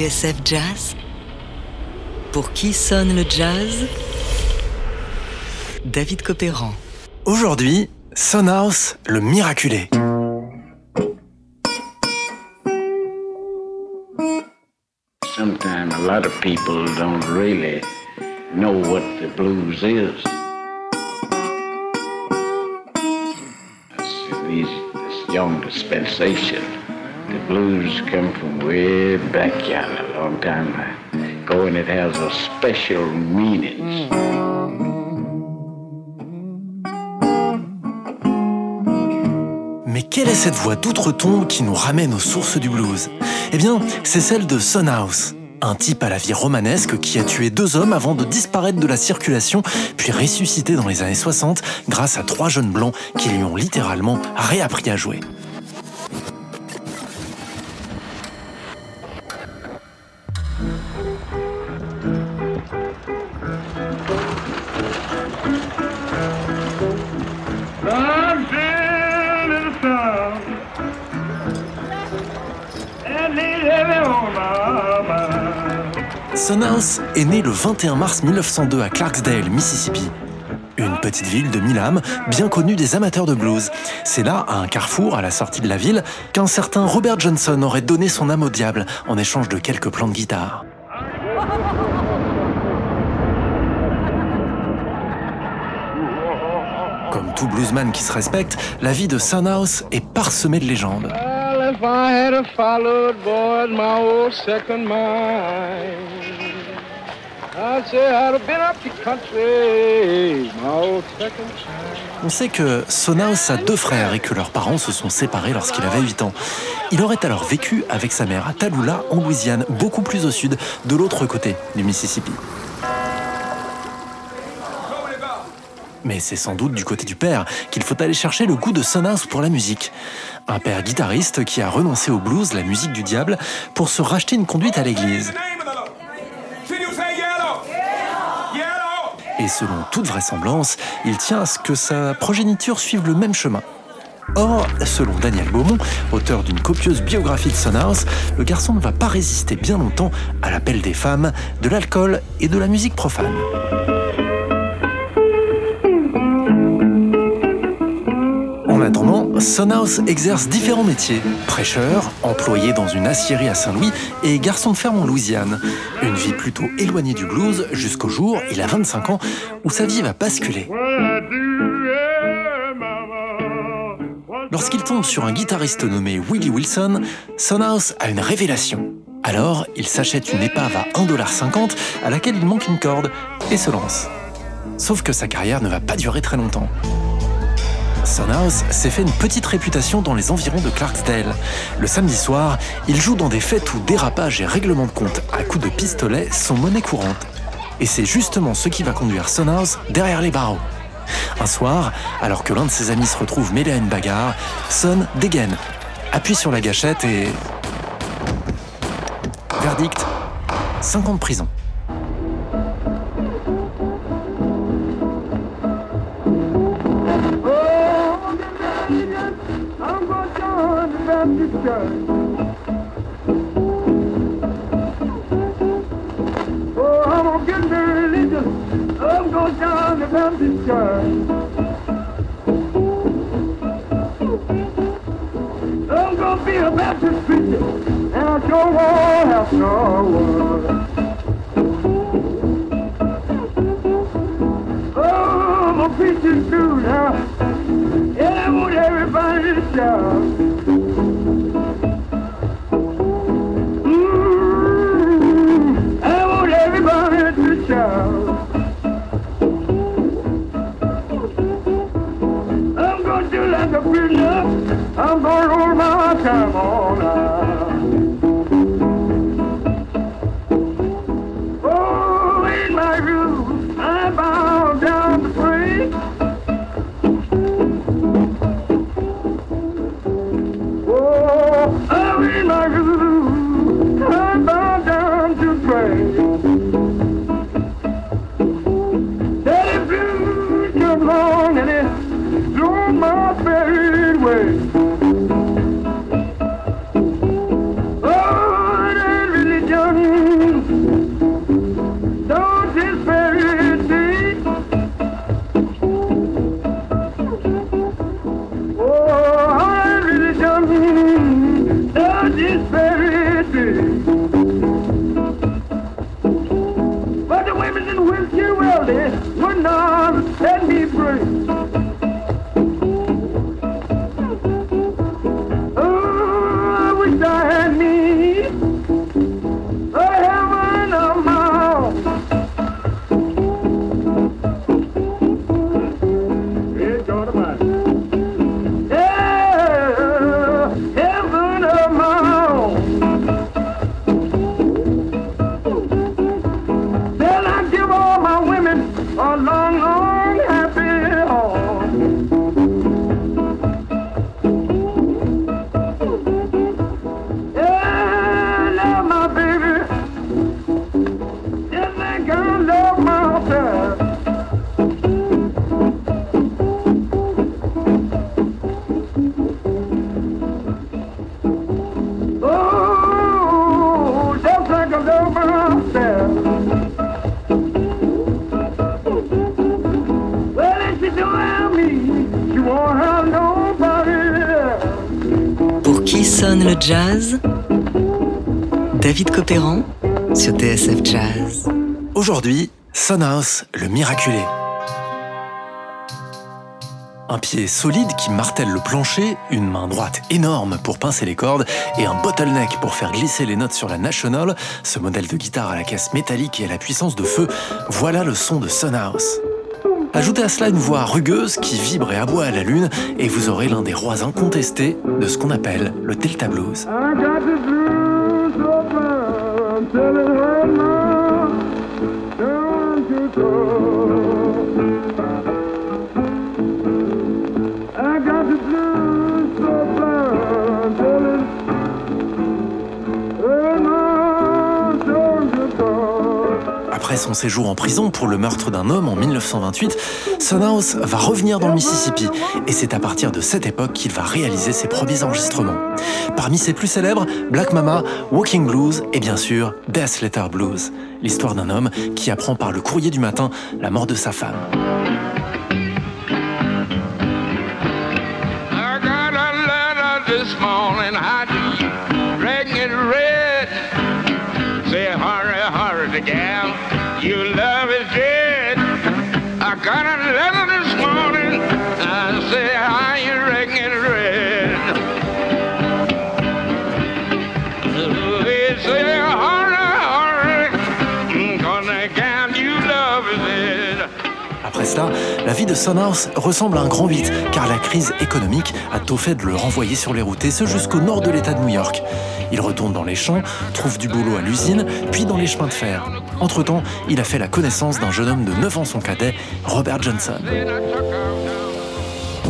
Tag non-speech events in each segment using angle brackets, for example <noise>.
TSF Jazz Pour qui sonne le jazz? David Copéran. Aujourd'hui, Sonhouse, le miraculé. Sometimes a lot of people don't really know what the blues is. These, this young dispensation, the blues come from way back yonder, a long time ago, and it has a special meaning. Mais quelle est cette voix d'outre-tombe qui nous ramène aux sources du blues? Eh bien, c'est celle de Sonhouse. Un type à la vie romanesque qui a tué deux hommes avant de disparaître de la circulation, puis ressuscité dans les années 60 grâce à trois jeunes blancs qui lui ont littéralement réappris à jouer. Heavy on my mind. Sonhouse est né le 21 mars 1902 à Clarksdale, Mississippi. Une petite ville de 1000 âmes, bien connue des amateurs de blues. C'est là, à un carrefour à la sortie de la ville, qu'un certain Robert Johnson aurait donné son âme au diable en échange de quelques plans de guitare. Comme tout bluesman qui se respecte, la vie de Sonhouse est parsemée de légendes. On sait que Sonhouse a deux frères et que leurs parents se sont séparés lorsqu'il avait 8 ans. Il aurait alors vécu avec sa mère à Tallulah, en Louisiane, beaucoup plus au sud, de l'autre côté du Mississippi. Mais c'est sans doute du côté du père qu'il faut aller chercher le goût de Sonhouse pour la musique. Un père guitariste qui a renoncé au blues, la musique du diable, pour se racheter une conduite à l'église. Et selon toute vraisemblance, il tient à ce que sa progéniture suive le même chemin. Or, selon Daniel Beaumont, auteur d'une copieuse biographie de Sonhouse, le garçon ne va pas résister bien longtemps à l'appel des femmes, de l'alcool et de la musique profane. Attendant, Sonhouse exerce différents métiers. Prêcheur, employé dans une aciérie à Saint-Louis et garçon de ferme en Louisiane. Une vie plutôt éloignée du blues jusqu'au jour, il a 25 ans, où sa vie va basculer. Lorsqu'il tombe sur un guitariste nommé Willie Wilson, Sonhouse a une révélation. Alors, il s'achète une épave à 1,50$ à laquelle il manque une corde et se lance. Sauf que sa carrière ne va pas durer très longtemps. Sonhouse s'est fait une petite réputation dans les environs de Clarksdale. Le samedi soir, il joue dans des fêtes où dérapage et règlement de compte à coups de pistolet sont monnaie courante. Et c'est justement ce qui va conduire Sonhouse derrière les barreaux. Un soir, alors que l'un de ses amis se retrouve mêlé à une bagarre, Son dégaine, appuie sur la gâchette et... Verdict 5 ans de prison. I'm gonna be a Baptist preacher, and I sure won't have no worry. cama. Copéran sur TSF Jazz. Aujourd'hui, Sonhouse, le miraculé. Un pied solide qui martèle le plancher, une main droite énorme pour pincer les cordes et un bottleneck pour faire glisser les notes sur la National, ce modèle de guitare à la caisse métallique et à la puissance de feu, voilà le son de Sonhouse. Ajoutez à cela une voix rugueuse qui vibre et aboie à la lune, et vous aurez l'un des rois incontestés de ce qu'on appelle le Delta Blues. telling her now, don't you go. Après son séjour en prison pour le meurtre d'un homme en 1928, Sonhouse va revenir dans le Mississippi et c'est à partir de cette époque qu'il va réaliser ses premiers enregistrements. Parmi ses plus célèbres, Black Mama, Walking Blues et bien sûr Death Letter Blues, l'histoire d'un homme qui apprend par le courrier du matin la mort de sa femme. Vie de Sonhouse ressemble à un grand 8, car la crise économique a tôt fait de le renvoyer sur les routes, et ce jusqu'au nord de l'État de New York. Il retourne dans les champs, trouve du boulot à l'usine, puis dans les chemins de fer. Entre-temps, il a fait la connaissance d'un jeune homme de 9 ans son cadet, Robert Johnson.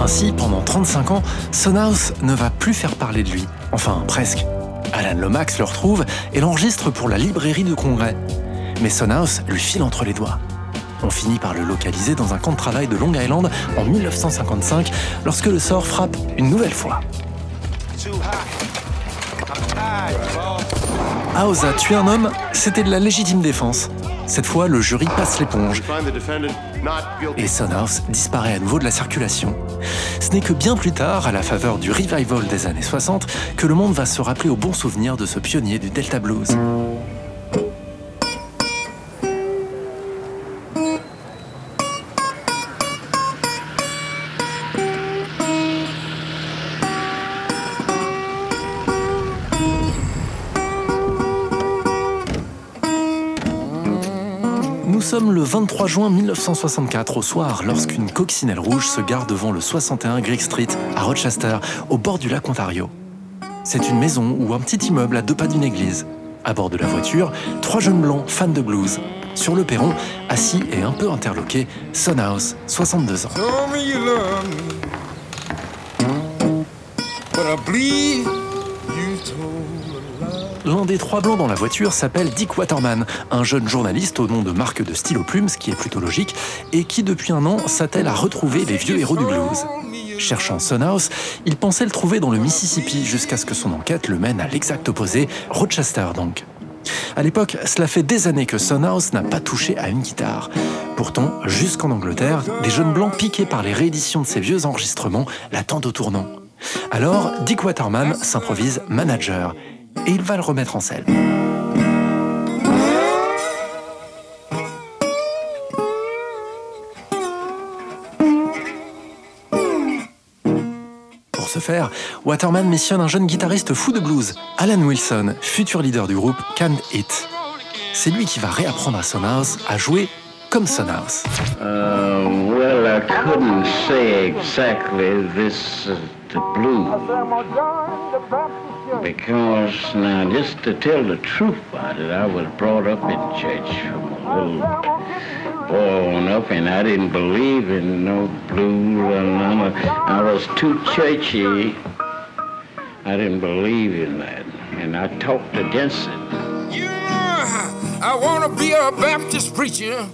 Ainsi, pendant 35 ans, Sonhouse ne va plus faire parler de lui. Enfin, presque. Alan Lomax le retrouve et l'enregistre pour la librairie de congrès. Mais Sonhouse lui file entre les doigts. On finit par le localiser dans un camp de travail de Long Island en 1955 lorsque le sort frappe une nouvelle fois. Aosa tuer un homme, c'était de la légitime défense. Cette fois, le jury passe l'éponge et Sonhouse disparaît à nouveau de la circulation. Ce n'est que bien plus tard, à la faveur du revival des années 60, que le monde va se rappeler au bon souvenir de ce pionnier du Delta Blues. Sommes le 23 juin 1964 au soir lorsqu'une coccinelle rouge se gare devant le 61 Greek Street à Rochester, au bord du lac Ontario. C'est une maison ou un petit immeuble à deux pas d'une église. À bord de la voiture, trois jeunes blancs fans de blues. Sur le perron, assis et un peu interloqué, Sonhouse, 62 ans. L'un des trois blancs dans la voiture s'appelle Dick Waterman, un jeune journaliste au nom de marque de stylo plume, ce qui est plutôt logique, et qui depuis un an s'attelle à retrouver les vieux héros du blues. Cherchant Sunhouse, il pensait le trouver dans le Mississippi jusqu'à ce que son enquête le mène à l'exact opposé, Rochester donc. À l'époque, cela fait des années que Sunhouse n'a pas touché à une guitare. Pourtant, jusqu'en Angleterre, des jeunes blancs piqués par les rééditions de ses vieux enregistrements l'attendent au tournant. Alors, Dick Waterman s'improvise manager et il va le remettre en scène. Pour ce faire, Waterman missionne un jeune guitariste fou de blues, Alan Wilson, futur leader du groupe Can't It. C'est lui qui va réapprendre à Sonhouse à jouer comme Son House. Uh, well, I couldn't say exactly this is the blues. Because now, just to tell the truth about it, I was brought up in church from a little boy on up, and I didn't believe in no blues or none of. I was too churchy. I didn't believe in that, and I talked against it. Yeah, I want to be a Baptist preacher.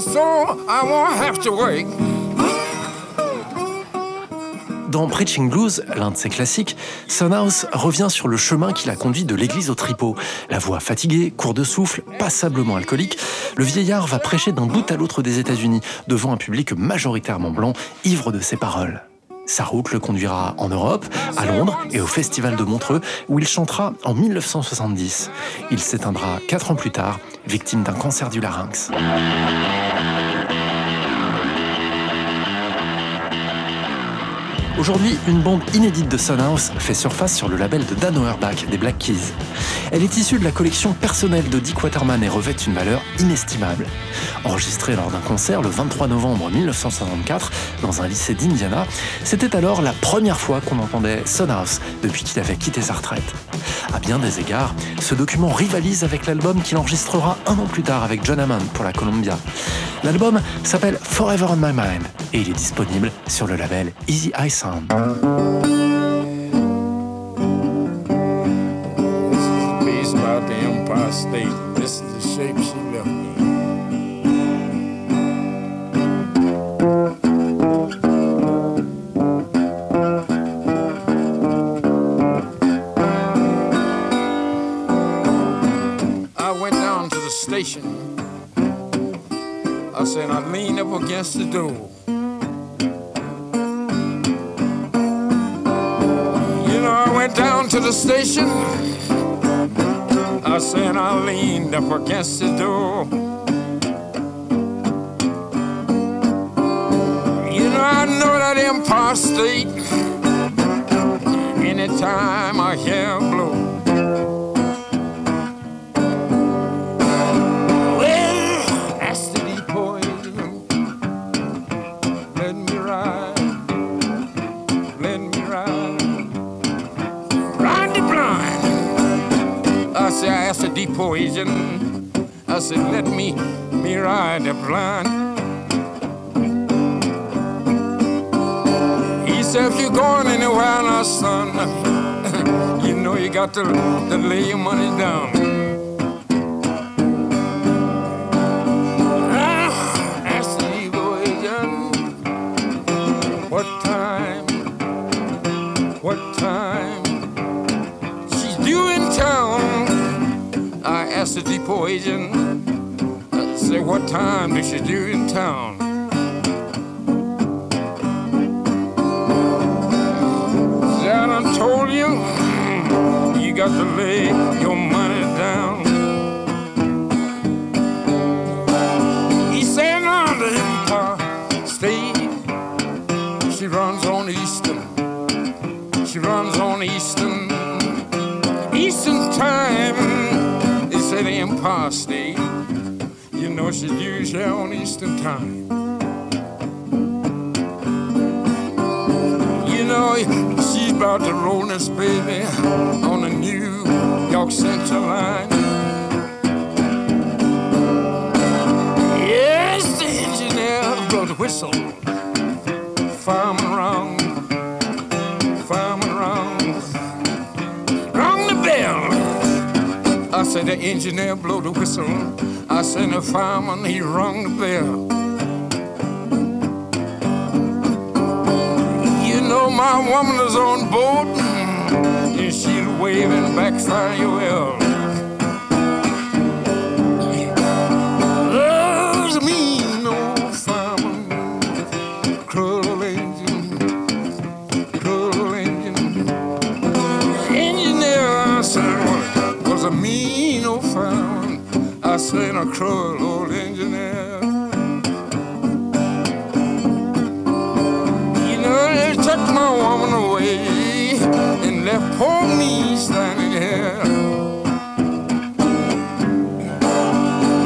So I won't have to wait. Dans Preaching Blues, l'un de ses classiques, Sunhouse revient sur le chemin qui l'a conduit de l'église au tripot. La voix fatiguée, court de souffle, passablement alcoolique, le vieillard va prêcher d'un bout à l'autre des États-Unis, devant un public majoritairement blanc, ivre de ses paroles. Sa route le conduira en Europe, à Londres et au Festival de Montreux, où il chantera en 1970. Il s'éteindra quatre ans plus tard, victime d'un cancer du larynx. Aujourd'hui, une bande inédite de Sunhouse fait surface sur le label de Dan Auerbach des Black Keys. Elle est issue de la collection personnelle de Dick Waterman et revêt une valeur inestimable. Enregistrée lors d'un concert le 23 novembre 1964 dans un lycée d'Indiana, c'était alors la première fois qu'on entendait Sunhouse depuis qu'il avait quitté sa retraite. À bien des égards, ce document rivalise avec l'album qu'il enregistrera un an plus tard avec John Hammond pour la Columbia. L'album s'appelle Forever on My Mind et il est disponible sur le label Easy Eye Sound. This is about the Empire State. This is the shape she left me. I went down to the station. I said, I leaned up against the door. To the station. I said, I leaned up against the door. You know, I know that Empire State. Anytime I hear 'em Agent. I said, let me, me ride the blind. He said, if you're going anywhere now, son, <laughs> you know you got to, to lay your money down. Agent, I said, what time is she due in town? Said, I done told you, you got to lay your money down. You know she's usually on Eastern time. You know she's about to roll this baby on the New York Central line. Yes, the engineer blow the whistle. Said the engineer blow the whistle. I said the fireman he rung the bell. You know my woman is on board and she's waving back farewell. There's cruel old engineer. You know, they took my woman away and left poor me standing here.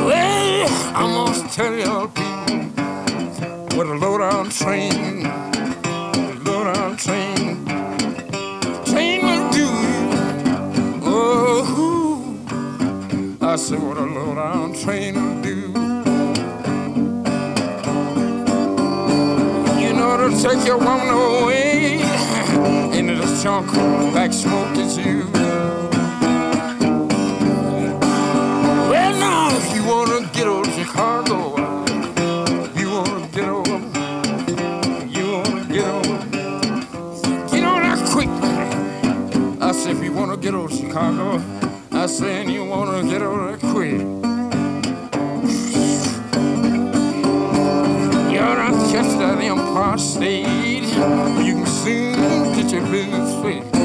Well, I must tell y'all people what a low-down train, said what a low-down train will do. You know to take your woman away into the trunk like smoke is you. Well, now if you wanna get old Chicago, you wanna get over, you wanna get over, get on that quick. I said if you wanna get old Chicago, saying you wanna get out of quick. You're not just that impostate. You can soon get your business fixed.